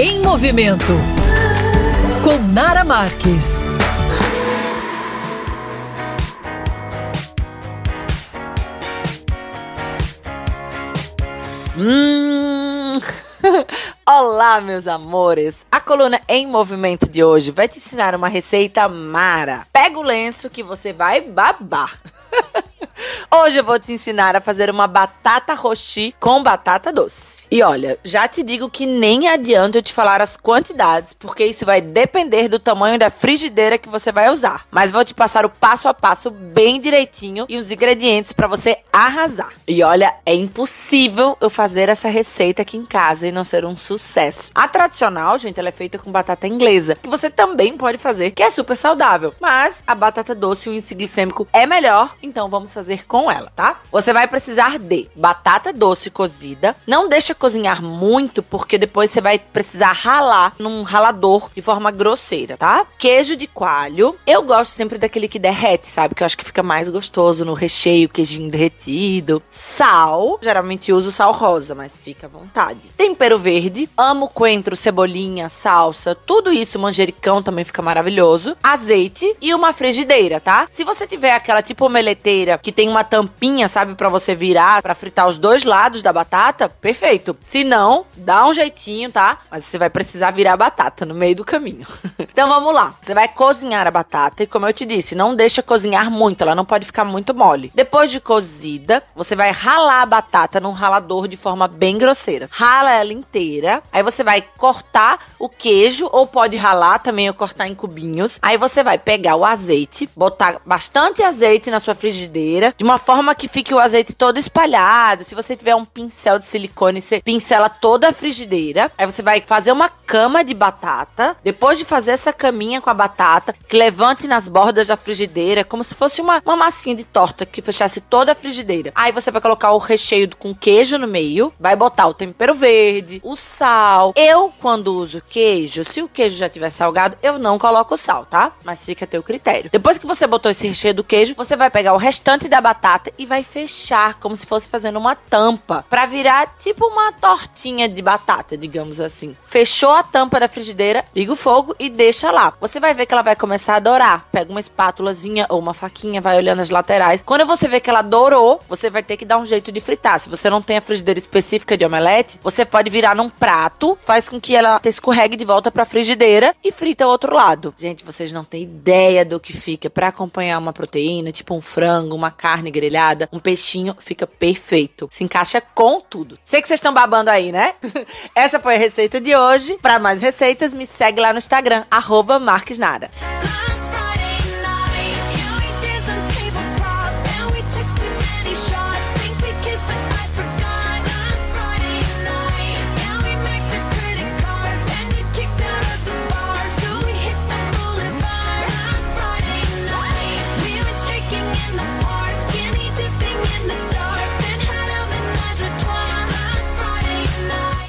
Em Movimento com Nara Marques. Hum. Olá, meus amores! A coluna em movimento de hoje vai te ensinar uma receita mara. Pega o lenço que você vai babar. Hoje eu vou te ensinar a fazer uma batata roxi com batata doce. E olha, já te digo que nem adianta eu te falar as quantidades, porque isso vai depender do tamanho da frigideira que você vai usar. Mas vou te passar o passo a passo bem direitinho e os ingredientes para você arrasar. E olha, é impossível eu fazer essa receita aqui em casa e não ser um sucesso. A tradicional, gente, ela é feita com batata inglesa, que você também pode fazer, que é super saudável. Mas a batata doce, o índice glicêmico é melhor, então vamos fazer com ela, tá? Você vai precisar de batata doce cozida. Não deixa cozinhar muito, porque depois você vai precisar ralar num ralador de forma grosseira, tá? Queijo de coalho. Eu gosto sempre daquele que derrete, sabe? Que eu acho que fica mais gostoso no recheio, queijinho derretido. Sal. Geralmente uso sal rosa, mas fica à vontade. Tempero verde. Amo coentro, cebolinha, salsa. Tudo isso, manjericão também fica maravilhoso. Azeite e uma frigideira, tá? Se você tiver aquela tipo omeleteira que tem uma tampinha, sabe, para você virar, para fritar os dois lados da batata, perfeito. Se não, dá um jeitinho, tá? Mas você vai precisar virar a batata no meio do caminho. então vamos lá. Você vai cozinhar a batata e como eu te disse, não deixa cozinhar muito, ela não pode ficar muito mole. Depois de cozida, você vai ralar a batata num ralador de forma bem grosseira. Rala ela inteira. Aí você vai cortar o queijo ou pode ralar também ou cortar em cubinhos. Aí você vai pegar o azeite, botar bastante azeite na sua frigideira, de uma forma que fique o azeite todo espalhado. Se você tiver um pincel de silicone, você pincela toda a frigideira. Aí você vai fazer uma cama de batata. Depois de fazer essa caminha com a batata, que levante nas bordas da frigideira, como se fosse uma, uma massinha de torta que fechasse toda a frigideira. Aí você vai colocar o recheio com queijo no meio, vai botar o tempero verde, o sal. Eu, quando uso queijo, se o queijo já tiver salgado, eu não coloco sal, tá? Mas fica a teu critério. Depois que você botou esse recheio do queijo, você vai pegar o restante da batata e vai fechar como se fosse fazendo uma tampa para virar tipo uma tortinha de batata, digamos assim. Fechou a tampa da frigideira, liga o fogo e deixa lá. Você vai ver que ela vai começar a dourar. Pega uma espátulazinha ou uma faquinha, vai olhando as laterais. Quando você vê que ela dourou, você vai ter que dar um jeito de fritar. Se você não tem a frigideira específica de omelete, você pode virar num prato, faz com que ela escorregue de volta pra frigideira e frita o outro lado. Gente, vocês não têm ideia do que fica para acompanhar uma proteína, tipo um frango, uma carne grelhada, um peixinho, fica perfeito. Se encaixa com tudo. Sei que vocês estão babando aí, né? Essa foi a receita de hoje. Para mais receitas, me segue lá no Instagram, arroba Marques.